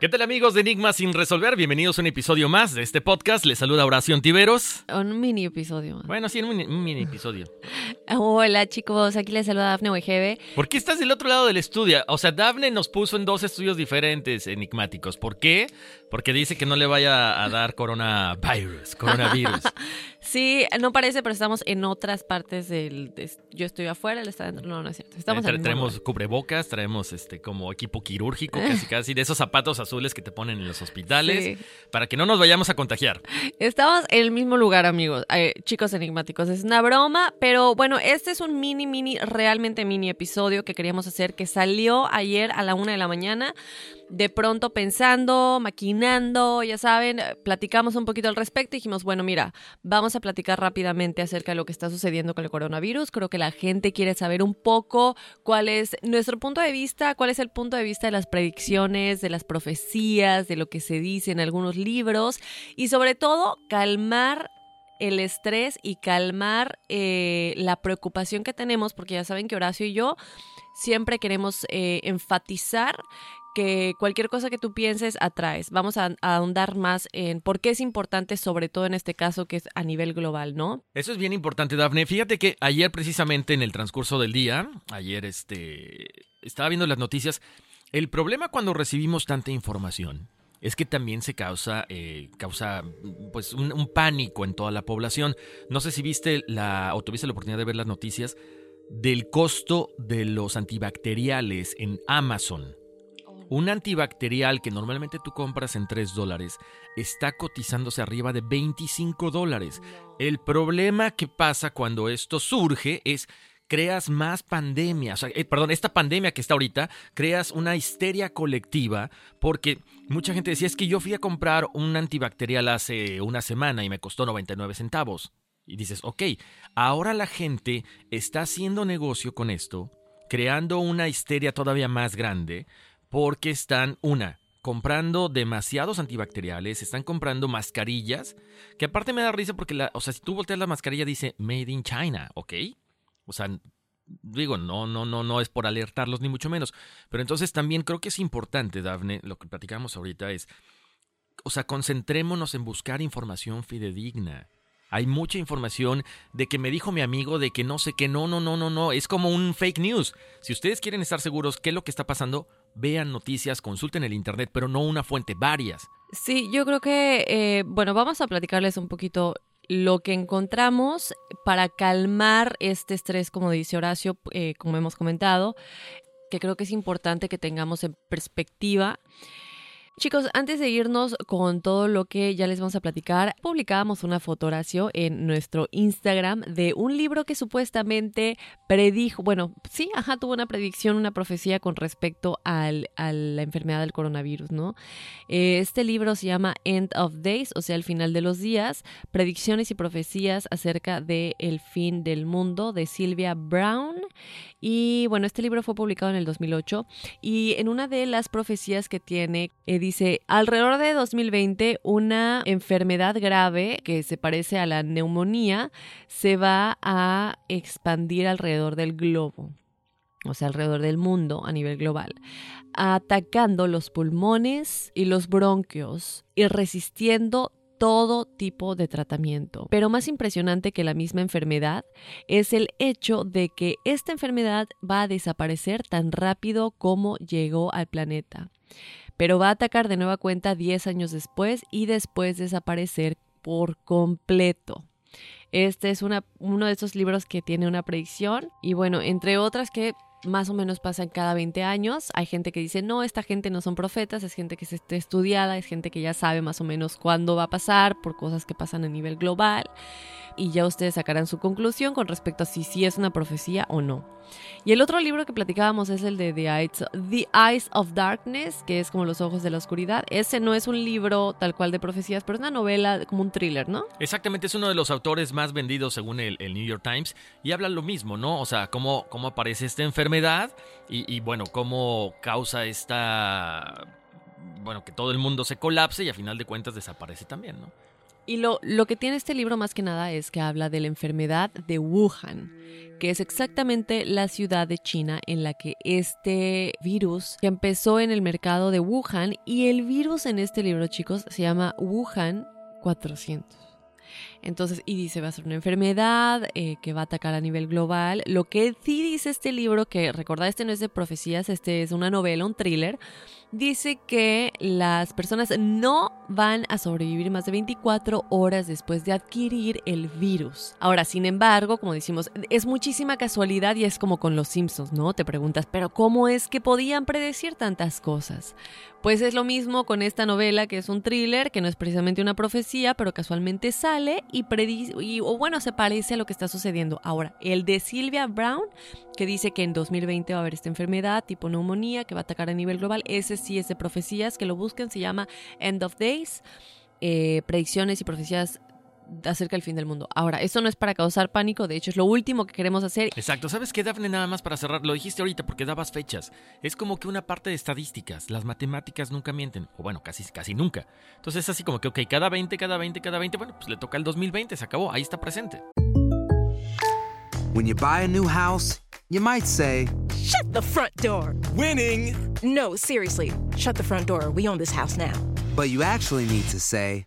¿Qué tal amigos de Enigmas sin resolver? Bienvenidos a un episodio más de este podcast. Les saluda Horacio Tiveros. Un mini episodio más. Bueno, sí, un mini, un mini episodio. Hola chicos, aquí les saluda Dafne Wegebe. ¿Por qué estás del otro lado del estudio? O sea, Dafne nos puso en dos estudios diferentes enigmáticos. ¿Por qué? Porque dice que no le vaya a dar coronavirus, coronavirus. Sí, no parece, pero estamos en otras partes del... de- yo estoy afuera, él está dentro. No, no es cierto. Estamos Tra- en el mismo traemos cubrebocas, traemos este como equipo quirúrgico, casi casi, de esos zapatos azules que te ponen en los hospitales, Sí. para que no nos vayamos a contagiar. Estamos en el mismo lugar, amigos. Eh, chicos enigmáticos, es una broma, pero bueno, este es un mini, mini, realmente mini episodio que queríamos hacer, que salió ayer a la una de la mañana. De pronto pensando, maquinando, ya saben, eh, platicamos un poquito al respecto y dijimos, bueno, mira, vamos a platicar rápidamente acerca de lo que está sucediendo con el coronavirus. Creo que la gente quiere saber un poco cuál es nuestro punto de vista, cuál es el punto de vista de las predicciones, de las profecías, de lo que se dice en algunos libros y sobre todo calmar el estrés y calmar eh, la preocupación que tenemos, porque ya saben que Horacio y yo siempre queremos eh, enfatizar que cualquier cosa que tú pienses atraes. Vamos a, ahondar más en por qué es importante, sobre todo en este caso que es a nivel global, ¿no? Eso es bien importante, Dafne. Fíjate que ayer precisamente en el transcurso del día, ayer este estaba viendo las noticias, el problema cuando recibimos tanta información es que también se causa, eh, causa pues un, un pánico en toda la población. No sé si viste la o tuviste la oportunidad de ver las noticias del costo de los antibacteriales en Amazon. Un antibacterial que normalmente tú compras en 3 dólares está cotizándose arriba de 25 dólares. El problema que pasa cuando esto surge es creas más pandemia, o sea, eh, perdón, esta pandemia que está ahorita, creas una histeria colectiva porque mucha gente decía, es que yo fui a comprar un antibacterial hace una semana y me costó 99 centavos. Y dices, ok, ahora la gente está haciendo negocio con esto, creando una histeria todavía más grande, porque están, una, comprando demasiados antibacteriales, están comprando mascarillas, que aparte me da risa porque, la, o sea, si tú volteas la mascarilla dice Made in China, ¿ok? O sea, digo, no, no, no, no es por alertarlos ni mucho menos, pero entonces también creo que es importante, Dafne, lo que platicamos ahorita es, o sea, concentrémonos en buscar información fidedigna. Hay mucha información de que me dijo mi amigo de que no sé qué, no, no, no, no, no, es como un fake news. Si ustedes quieren estar seguros qué es lo que está pasando, vean noticias, consulten el internet, pero no una fuente, varias. Sí, yo creo que, eh, bueno, vamos a platicarles un poquito lo que encontramos para calmar este estrés, como dice Horacio, eh, como hemos comentado, que creo que es importante que tengamos en perspectiva. Chicos, antes de irnos con todo lo que ya les vamos a platicar, publicábamos una foto, Horacio, en nuestro Instagram de un libro que supuestamente predijo, bueno, sí, ajá, tuvo una predicción, una profecía con respecto al, a la enfermedad del coronavirus, ¿no? Eh, Este libro se llama End of Days, o sea, el final de los días, predicciones y profecías acerca del el fin del mundo de Silvia Brown Y bueno, este libro fue publicado en el 2008 y en una de las profecías que tiene eh, dice, alrededor de 2020 una enfermedad grave que se parece a la neumonía se va a expandir alrededor del globo o sea, alrededor del mundo a nivel global, atacando los pulmones y los bronquios y resistiendo todo tipo de tratamiento. Pero más impresionante que la misma enfermedad es el hecho de que esta enfermedad va a desaparecer tan rápido como llegó al planeta. Pero va a atacar de nueva cuenta 10 años después y después desaparecer por completo. Este es uno de esos libros que tiene una predicción y bueno, entre otras que más o menos pasan cada 20 años. Hay gente que dice, no, esta gente no son profetas, es gente que se esté estudiada, es gente que ya sabe más o menos cuándo va a pasar por cosas que pasan a nivel global y ya ustedes sacarán su conclusión con respecto a si sí es una profecía o no. Y el otro libro que platicábamos es el de The Eyes, The Eyes of Darkness, que es como los ojos de la oscuridad. Ese no es un libro tal cual de profecías, pero es una novela como un thriller, ¿no? Exactamente, es uno de los autores más vendidos según el, New York Times y habla lo mismo, ¿no? O sea, cómo, cómo aparece esta enfermedad y, bueno, cómo causa esta... Bueno, que todo el mundo se colapse y a final de cuentas desaparece también, ¿no? Y lo, lo, que tiene este libro más que nada es que habla de la enfermedad de Wuhan, que es exactamente la ciudad de China en la que este virus empezó en el mercado de Wuhan y el virus en este libro, chicos, se llama Wuhan 400. Entonces, y dice, va a ser una enfermedad eh, que va a atacar a nivel global. Lo que sí dice este libro, que recordad, este no es de profecías, este es una novela, un thriller, dice que las personas no van a sobrevivir más de 24 horas después de adquirir el virus. Ahora, sin embargo, como decimos, es muchísima casualidad y es como con los Simpsons, ¿no? Te preguntas, pero ¿cómo es que podían predecir tantas cosas? Pues es lo mismo con esta novela que es un thriller, que no es precisamente una profecía, pero casualmente sale y predice, y, o bueno, se parece a lo que está sucediendo. Ahora, el de Sylvia Brown, que dice que en 2020 va a haber esta enfermedad tipo neumonía que va a atacar a nivel global, ese sí es de profecías, que lo busquen, se llama End of Days, eh, predicciones y profecías acerca del fin del mundo. Ahora, eso no es para causar pánico, de hecho es lo último que queremos hacer. Exacto, ¿sabes qué, Dafne? Nada más para cerrar, lo dijiste ahorita porque dabas fechas. Es como que una parte de estadísticas, las matemáticas nunca mienten, o bueno, casi, casi nunca. Entonces es así como que, ok, cada 20, cada 20, cada 20, bueno, pues le toca el 2020, se acabó, ahí está presente. When you buy a new house, you might say, Shut the front door! Winning! No, seriously, shut the front door, we own this house now. But you actually need to say,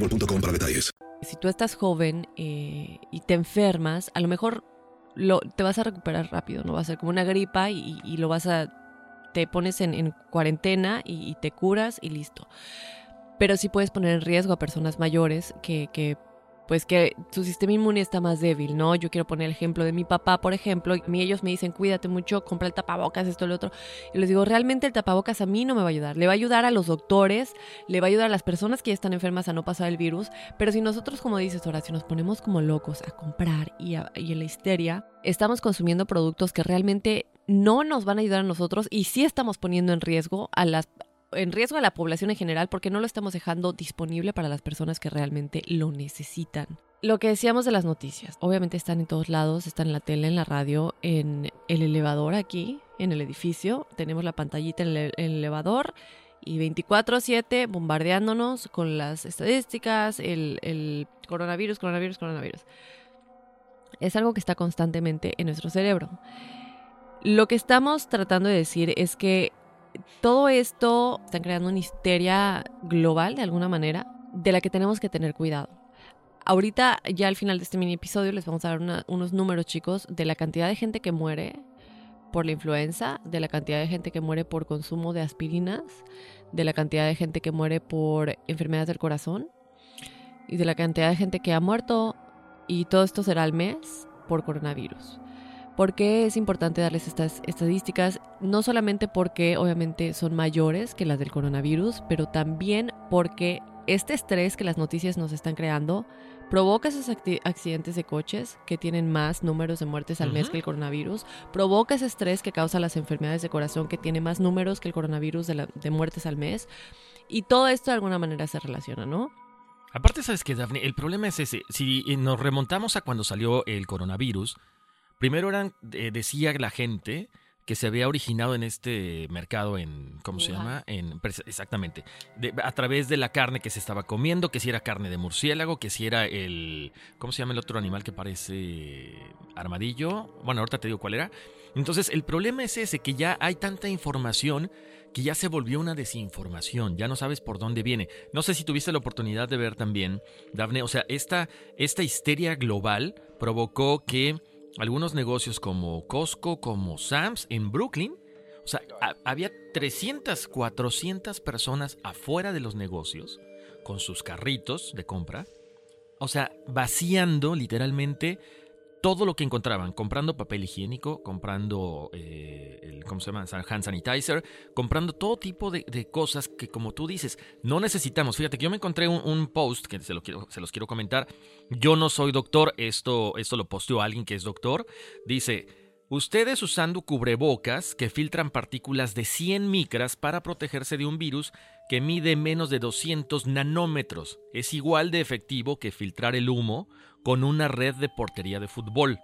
Si tú estás joven eh, y te enfermas, a lo mejor lo, te vas a recuperar rápido, no va a ser como una gripa y, lo vas a, te pones en, cuarentena y, te curas y listo. Pero sí puedes poner en riesgo a personas mayores que, que pues que su sistema inmune está más débil, ¿no? Yo quiero poner el ejemplo de mi papá, por ejemplo, y ellos me dicen, cuídate mucho, compra el tapabocas, esto, lo otro. Y les digo, realmente el tapabocas a mí no me va a ayudar. Le va a ayudar a los doctores, le va a ayudar a las personas que ya están enfermas a no pasar el virus. Pero si nosotros, como dices, Horacio, nos ponemos como locos a comprar y, y en la histeria, estamos consumiendo productos que realmente no nos van a ayudar a nosotros y sí estamos poniendo en riesgo a las en riesgo a la población en general porque no lo estamos dejando disponible para las personas que realmente lo necesitan. Lo que decíamos de las noticias, obviamente están en todos lados, están en la tele, en la radio, en el elevador aquí, en el edificio, tenemos la pantallita en el, elevador y 24/7 bombardeándonos con las estadísticas, el, el coronavirus, coronavirus, coronavirus. Es algo que está constantemente en nuestro cerebro. Lo que estamos tratando de decir es que todo esto está creando una histeria global de alguna manera de la que tenemos que tener cuidado. ahorita ya al final de este mini episodio les vamos a dar unos números chicos de la cantidad de gente que muere por la influenza, de la cantidad de gente que muere por consumo de aspirinas, de la cantidad de gente que muere por enfermedades del corazón y de la cantidad de gente que ha muerto y todo esto será al mes por coronavirus. ¿Por qué es importante darles estas estadísticas? No solamente porque obviamente son mayores que las del coronavirus, pero también porque este estrés que las noticias nos están creando provoca esos accidentes de coches que tienen más números de muertes al mes que el coronavirus, provoca ese estrés que causa las enfermedades de corazón que tiene más números que el coronavirus de, la- de muertes al mes. Y todo esto de alguna manera se relaciona, ¿no? Aparte, ¿sabes qué, Daphne? El problema es ese. Si nos remontamos a cuando salió el coronavirus, primero eran, eh, decía la gente que se había originado en este mercado en, ¿cómo se llama? En, exactamente. De- a través de la carne que se estaba comiendo, que si era carne de murciélago, que si era el, ¿cómo se llama el otro animal que parece armadillo? Bueno, ahorita te digo cuál era. Entonces, el problema es ese, que ya hay tanta información que ya se volvió una desinformación, ya no sabes por dónde viene. No sé si tuviste la oportunidad de ver también, Dafne, o sea, esta, esta histeria global provocó que algunos negocios como Costco, como Sam's en Brooklyn, o sea, ha- había 300, 400 personas afuera de los negocios con sus carritos de compra, o sea, vaciando literalmente todo lo que encontraban, comprando papel higiénico, comprando, eh, el, ¿cómo se llama? Hand sanitizer, comprando todo tipo de, cosas que, como tú dices, no necesitamos. Fíjate que yo me encontré un, post que se los quiero comentar. Yo no soy doctor, esto, esto lo posteó alguien que es doctor. Dice, ustedes usando cubrebocas que filtran partículas de 100 micras para protegerse de un virus que mide menos de 200 nanómetros. Es igual de efectivo que filtrar el humo con una red de portería de fútbol.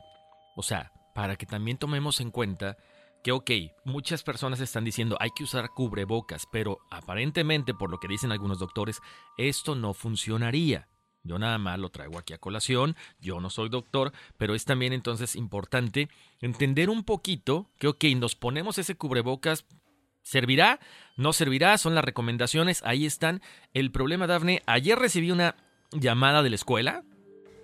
O sea, para que también tomemos en cuenta que, ok, muchas personas están diciendo hay que usar cubrebocas, pero aparentemente, por lo que dicen algunos doctores, esto no funcionaría. Yo nada más lo traigo aquí a colación, yo no soy doctor, pero es también entonces importante entender un poquito que, ok, nos ponemos ese cubrebocas, ¿servirá? ¿No servirá? Son las recomendaciones, ahí están. El problema, Dafne, ayer recibí una llamada de la escuela,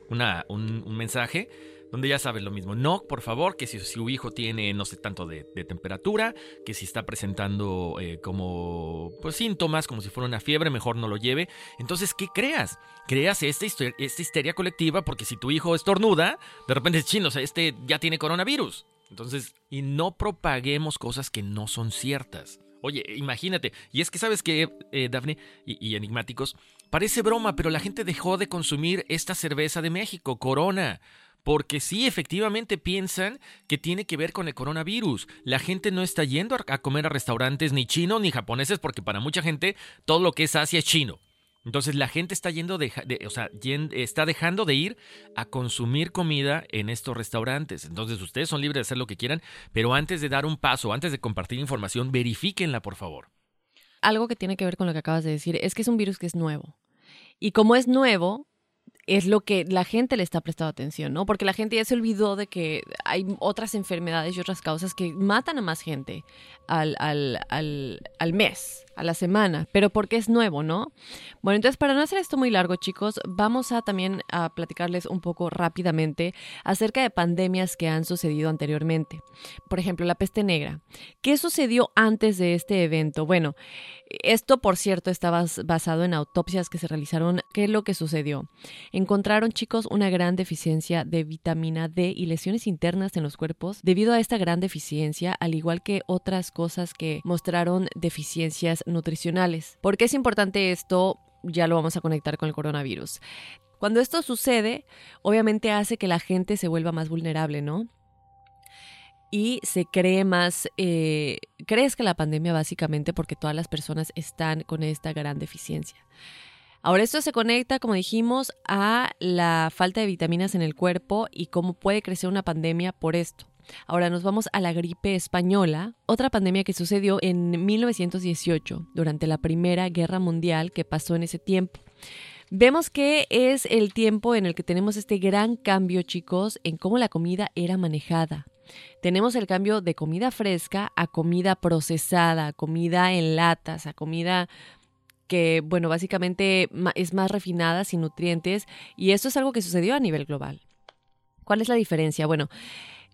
una, un, mensaje donde ya sabes lo mismo. No, por favor, que si su hijo tiene no sé tanto de, temperatura, que si está presentando eh, como pues síntomas, como si fuera una fiebre, mejor no lo lleve. Entonces, ¿qué creas? Creas esta, hister- esta histeria colectiva porque si tu hijo estornuda, de repente es chino, o sea, este ya tiene coronavirus. Entonces, y no propaguemos cosas que no son ciertas. Oye, imagínate, y es que sabes que, eh, Dafne y enigmáticos, parece broma, pero la gente dejó de consumir esta cerveza de México, Corona. Porque sí, efectivamente piensan que tiene que ver con el coronavirus. La gente no está yendo a comer a restaurantes ni chinos ni japoneses porque para mucha gente todo lo que es Asia es chino. Entonces la gente está yendo de, o sea, está dejando de ir a consumir comida en estos restaurantes. Entonces ustedes son libres de hacer lo que quieran, pero antes de dar un paso, antes de compartir información, verifíquenla, por favor. Algo que tiene que ver con lo que acabas de decir es que es un virus que es nuevo. Y como es nuevo, es lo que la gente le está prestando atención, ¿no? Porque la gente ya se olvidó de que hay otras enfermedades y otras causas que matan a más gente al, al, al, al mes, a la semana, pero porque es nuevo, ¿no? Bueno, entonces para no hacer esto muy largo, chicos, vamos a también a platicarles un poco rápidamente acerca de pandemias que han sucedido anteriormente. Por ejemplo, la peste negra. ¿Qué sucedió antes de este evento? Bueno, esto, por cierto, está bas- basado en autopsias que se realizaron. ¿Qué es lo que sucedió? Encontraron, chicos, una gran deficiencia de vitamina D y lesiones internas en los cuerpos debido a esta gran deficiencia, al igual que otras cosas que mostraron deficiencias nutricionales. ¿Por qué es importante esto? Ya lo vamos a conectar con el coronavirus. Cuando esto sucede, obviamente hace que la gente se vuelva más vulnerable, ¿no? Y se cree más, eh, crezca la pandemia básicamente porque todas las personas están con esta gran deficiencia. Ahora esto se conecta, como dijimos, a la falta de vitaminas en el cuerpo y cómo puede crecer una pandemia por esto. Ahora nos vamos a la gripe española, otra pandemia que sucedió en 1918, durante la Primera Guerra Mundial que pasó en ese tiempo. Vemos que es el tiempo en el que tenemos este gran cambio, chicos, en cómo la comida era manejada. Tenemos el cambio de comida fresca a comida procesada, comida en latas, a comida que, bueno, básicamente es más refinada, sin nutrientes, y esto es algo que sucedió a nivel global. ¿Cuál es la diferencia? Bueno,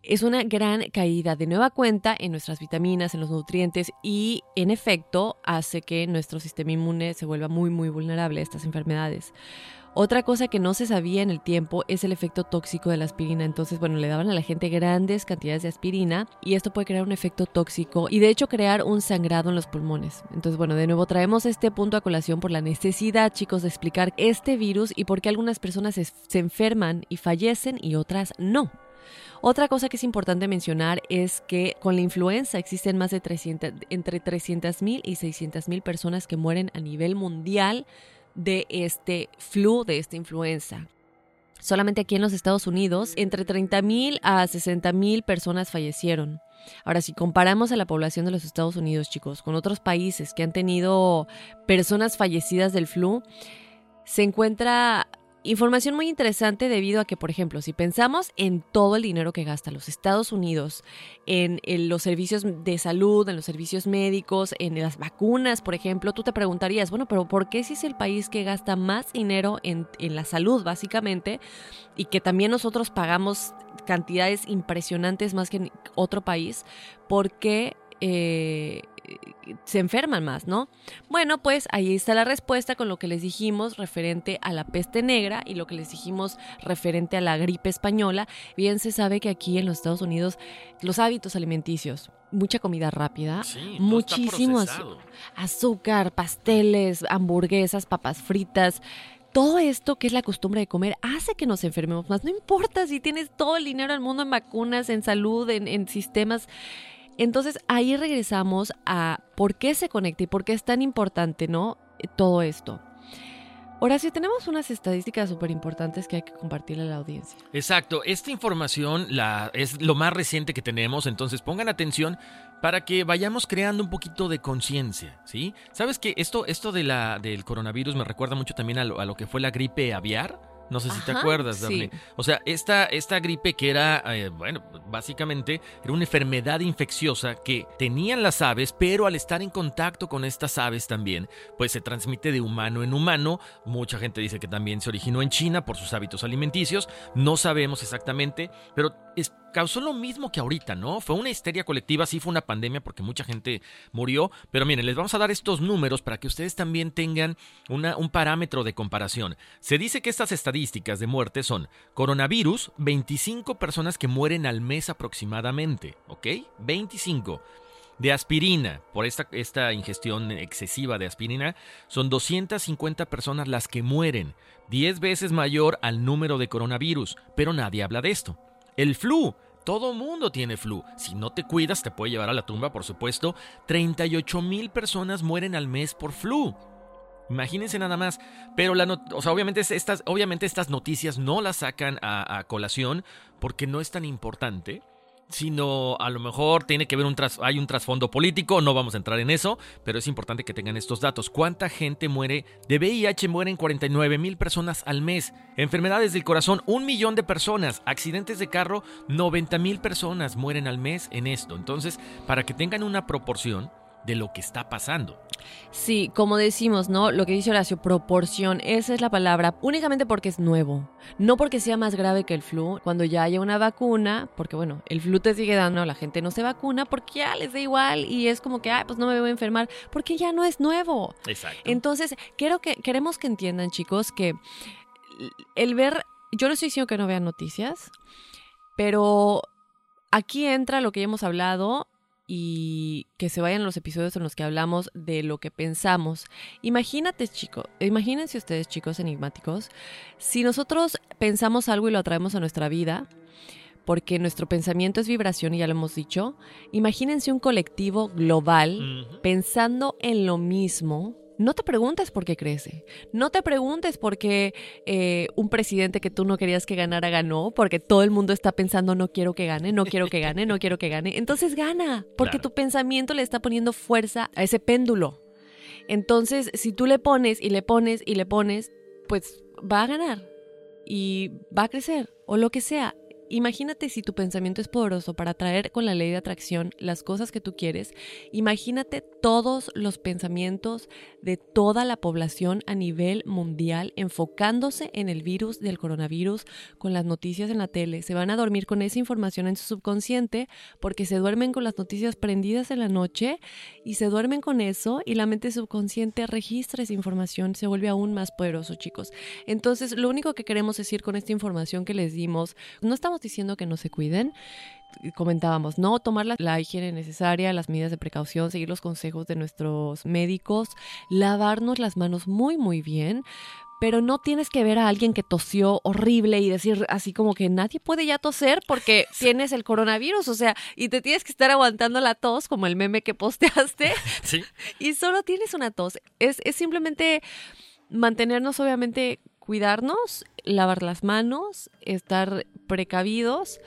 es una gran caída de nueva cuenta en nuestras vitaminas, en los nutrientes y en efecto hace que nuestro sistema inmune se vuelva muy muy vulnerable a estas enfermedades. Otra cosa que no se sabía en el tiempo es el efecto tóxico de la aspirina. Entonces, bueno, le daban a la gente grandes cantidades de aspirina y esto puede crear un efecto tóxico y de hecho crear un sangrado en los pulmones. Entonces, bueno, de nuevo traemos este punto a colación por la necesidad, chicos, de explicar este virus y por qué algunas personas se, enferman y fallecen y otras no. Otra cosa que es importante mencionar es que con la influenza existen más de 300, entre 300.000 y 600.000 personas que mueren a nivel mundial de este flu, de esta influenza. Solamente aquí en los Estados Unidos, entre 30.000 a 60.000 personas fallecieron. Ahora, si comparamos a la población de los Estados Unidos, chicos, con otros países que han tenido personas fallecidas del flu, se encuentra Información muy interesante debido a que, por ejemplo, si pensamos en todo el dinero que gasta los Estados Unidos en, los servicios de salud, en los servicios médicos, en las vacunas, por ejemplo, tú te preguntarías, bueno, pero ¿por qué si es el país que gasta más dinero en, la salud, básicamente, y que también nosotros pagamos cantidades impresionantes más que en otro país? ¿Por qué eh, se enferman más, ¿no? Bueno, pues ahí está la respuesta con lo que les dijimos referente a la peste negra y lo que les dijimos referente a la gripe española. Bien se sabe que aquí en los Estados Unidos los hábitos alimenticios, mucha comida rápida, muchísimo azúcar, pasteles, hamburguesas, papas fritas, todo esto que es la costumbre de comer hace que nos enfermemos más. No importa si tienes todo el dinero del mundo en vacunas, en salud, en, en sistemas entonces ahí regresamos a por qué se conecta y por qué es tan importante, ¿no? Todo esto. Horacio, tenemos unas estadísticas súper importantes que hay que compartirle a la audiencia. Exacto, esta información es lo más reciente que tenemos, entonces pongan atención para que vayamos creando un poquito de conciencia, ¿sí? ¿Sabes que esto, esto del coronavirus me recuerda mucho también a lo, a lo que fue la gripe aviar? No sé si te acuerdas, Daphne. O sea, esta, esta gripe que era, eh, bueno, básicamente era una enfermedad infecciosa que tenían las aves, pero al estar en contacto con estas aves también, pues se transmite de humano en humano. Mucha gente dice que también se originó en China por sus hábitos alimenticios. No sabemos exactamente, pero es causó lo mismo que ahorita, ¿no? Fue una histeria colectiva, sí fue una pandemia porque mucha gente murió, pero miren, les vamos a dar estos números para que ustedes también tengan un parámetro de comparación. Se dice que estas estadísticas de muerte son coronavirus, 25 personas que mueren al mes aproximadamente, ¿ok? 25. De aspirina, por esta, esta ingestión excesiva de aspirina, son 250 personas las que mueren, 10 veces mayor al número de coronavirus, pero nadie habla de esto. El flu. Todo mundo tiene flu. Si no te cuidas, te puede llevar a la tumba, por supuesto. 38 mil personas mueren al mes por flu. Imagínense nada más. Pero la o sea, obviamente, estas, obviamente estas noticias no las sacan a colación porque no es tan importante sino a lo mejor tiene que ver un tras, hay un trasfondo político, no vamos a entrar en eso, pero es importante que tengan estos datos. ¿Cuánta gente muere de VIH? Mueren 49 mil personas al mes. Enfermedades del corazón, un millón de personas. Accidentes de carro, 90 mil personas mueren al mes en esto. Entonces, para que tengan una proporción, de lo que está pasando. Sí, como decimos, ¿no? Lo que dice Horacio, proporción, esa es la palabra, únicamente porque es nuevo, no porque sea más grave que el flu. Cuando ya haya una vacuna, porque bueno, el flu te sigue dando, la gente no se vacuna porque ya les da igual y es como que, ay, pues no me voy a enfermar, porque ya no es nuevo. Exacto. Entonces, quiero que, queremos que entiendan, chicos, que el ver, yo no estoy diciendo que no vean noticias, pero aquí entra lo que ya hemos hablado y que se vayan los episodios en los que hablamos de lo que pensamos. Imagínate, chicos, imagínense ustedes, chicos enigmáticos, si nosotros pensamos algo y lo atraemos a nuestra vida, porque nuestro pensamiento es vibración y ya lo hemos dicho, imagínense un colectivo global pensando en lo mismo no te preguntes por qué crece. No te preguntes por qué eh, un presidente que tú no querías que ganara ganó, porque todo el mundo está pensando no quiero que gane, no quiero que gane, no quiero que gane. Entonces gana, porque tu pensamiento le está poniendo fuerza a ese péndulo. Entonces, si tú le pones y le pones y le pones, pues va a ganar y va a crecer o lo que sea. Imagínate si tu pensamiento es poderoso para atraer con la ley de atracción las cosas que tú quieres, imagínate todos los pensamientos de toda la población a nivel mundial enfocándose en el virus del coronavirus con las noticias en la tele. Se van a dormir con esa información en su subconsciente porque se duermen con las noticias prendidas en la noche y se duermen con eso y la mente subconsciente registra esa información, se vuelve aún más poderoso, chicos. Entonces, lo único que queremos decir con esta información que les dimos, no estamos diciendo que no se cuiden, comentábamos, no tomar la, la, higiene necesaria, las medidas de precaución, seguir los consejos de nuestros médicos, lavarnos las manos muy, muy bien. Pero no tienes que ver a alguien que tosió horrible y decir así como que nadie puede ya toser porque tienes el coronavirus, o sea, y te tienes que estar aguantando la tos, como el meme que posteaste, ¿Sí? y solo tienes una tos. Es, es simplemente mantenernos, obviamente, cuidarnos, lavar las manos, estar precavidos,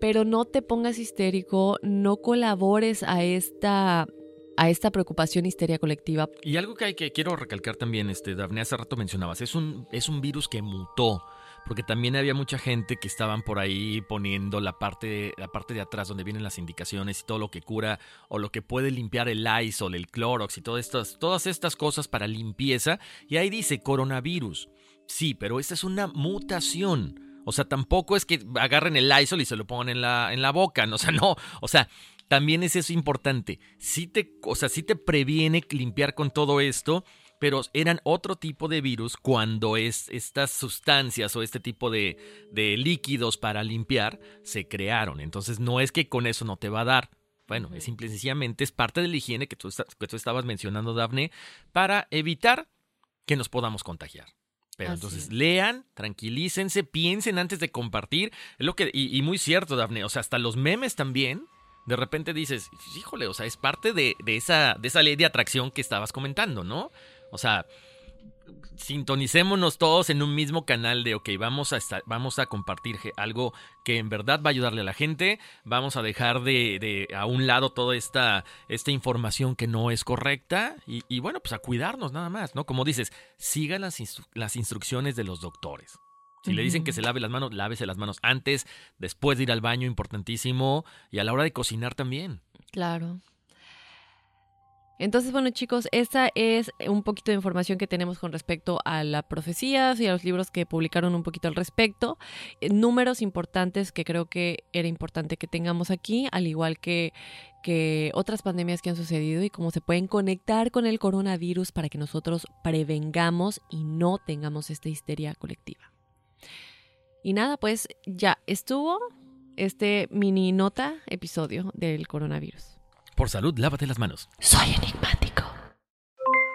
pero no te pongas histérico, no colabores a esta a esta preocupación histeria colectiva. Y algo que hay que quiero recalcar también, este, Daphne, hace rato mencionabas, es un, es un virus que mutó. Porque también había mucha gente que estaban por ahí poniendo la parte, la parte de atrás donde vienen las indicaciones y todo lo que cura o lo que puede limpiar el Lysol, el Clorox y todas estas, todas estas cosas para limpieza. Y ahí dice coronavirus. Sí, pero esta es una mutación. O sea, tampoco es que agarren el Lysol y se lo pongan en la, en la boca. O sea, no. O sea, también es eso importante. Sí te, o sea, sí te previene limpiar con todo esto, pero eran otro tipo de virus cuando es, estas sustancias o este tipo de, de líquidos para limpiar se crearon. Entonces no es que con eso no te va a dar. Bueno, es simple y sencillamente es parte de la higiene que tú, que tú estabas mencionando, Dafne, para evitar que nos podamos contagiar. Pero Así entonces es. lean, tranquilícense, piensen antes de compartir. Es lo que, y, y muy cierto, Dafne. O sea, hasta los memes también. De repente dices, híjole, o sea, es parte de, de esa, de esa ley de atracción que estabas comentando, ¿no? O sea, sintonicémonos todos en un mismo canal de, ok, vamos a, estar, vamos a compartir algo que en verdad va a ayudarle a la gente, vamos a dejar de, de a un lado toda esta, esta información que no es correcta y, y bueno, pues a cuidarnos nada más, ¿no? Como dices, sigan las, instru- las instrucciones de los doctores. Si le dicen que se lave las manos, lávese las manos antes, después de ir al baño, importantísimo, y a la hora de cocinar también. Claro. Entonces, bueno, chicos, esta es un poquito de información que tenemos con respecto a las profecías y a los libros que publicaron un poquito al respecto. Eh, Números importantes que creo que era importante que tengamos aquí, al igual que, que otras pandemias que han sucedido y cómo se pueden conectar con el coronavirus para que nosotros prevengamos y no tengamos esta histeria colectiva. Y nada, pues ya estuvo este mini nota episodio del coronavirus. Por salud, lávate las manos. Soy enigmático.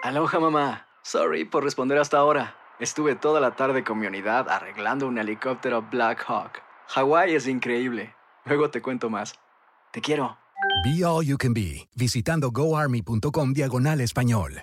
Aloha mamá. Sorry por responder hasta ahora. Estuve toda la tarde con mi unidad arreglando un helicóptero Black Hawk. Hawái es increíble. Luego te cuento más. Te quiero. Be All You Can Be, visitando goarmy.com diagonal español.